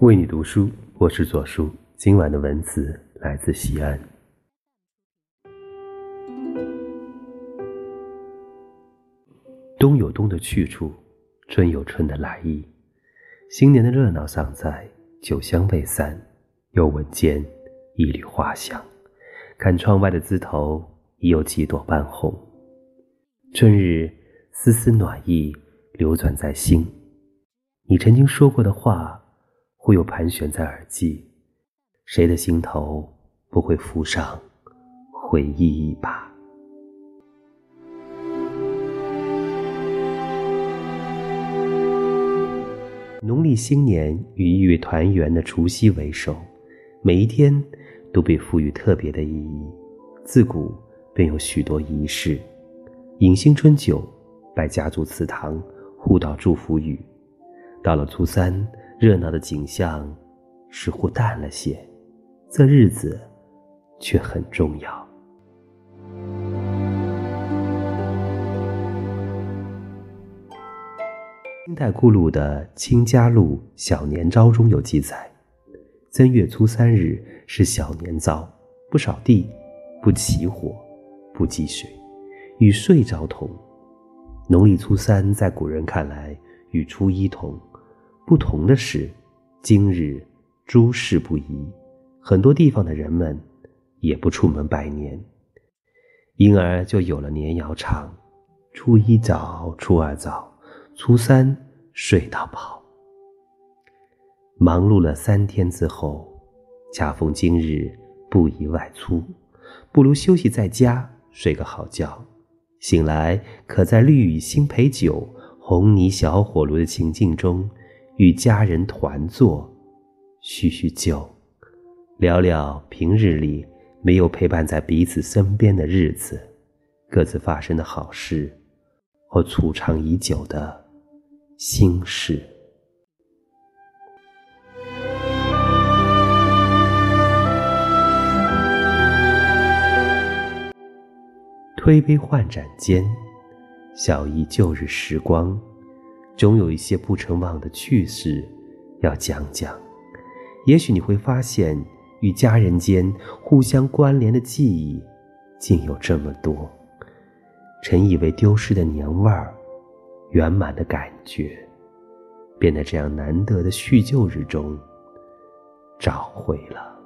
为你读书，我是左叔。今晚的文字来自西安。冬有冬的去处，春有春的来意。新年的热闹尚在，酒香未散，又闻见一缕花香。看窗外的枝头，已有几朵半红。春日丝丝暖意流转在心，你曾经说过的话。忽又盘旋在耳际，谁的心头不会浮上回忆一把？农历新年与一月团圆的除夕为首，每一天都被赋予特别的意义。自古便有许多仪式：饮新春酒，拜家族祠堂，互道祝福语。到了初三。热闹的景象似乎淡了些，这日子却很重要。清代顾录的《清嘉录小年朝》中有记载：正月初三日是小年朝，不扫地，不起火，不积水，与岁朝同。农历初三在古人看来与初一同。不同的是，今日诸事不宜，很多地方的人们也不出门拜年，因而就有了年谣唱：初一早，初二早，初三睡到饱。忙碌了三天之后，恰逢今日不宜外出，不如休息在家，睡个好觉。醒来，可在绿雨新醅酒、红泥小火炉的情境中。与家人团坐，叙叙旧，聊聊平日里没有陪伴在彼此身边的日子，各自发生的好事，或储藏已久的心事。推杯换盏间，小忆旧日时光。总有一些不曾忘的趣事要讲讲，也许你会发现，与家人间互相关联的记忆竟有这么多。曾以为丢失的年味儿、圆满的感觉，便在这样难得的叙旧日中找回了。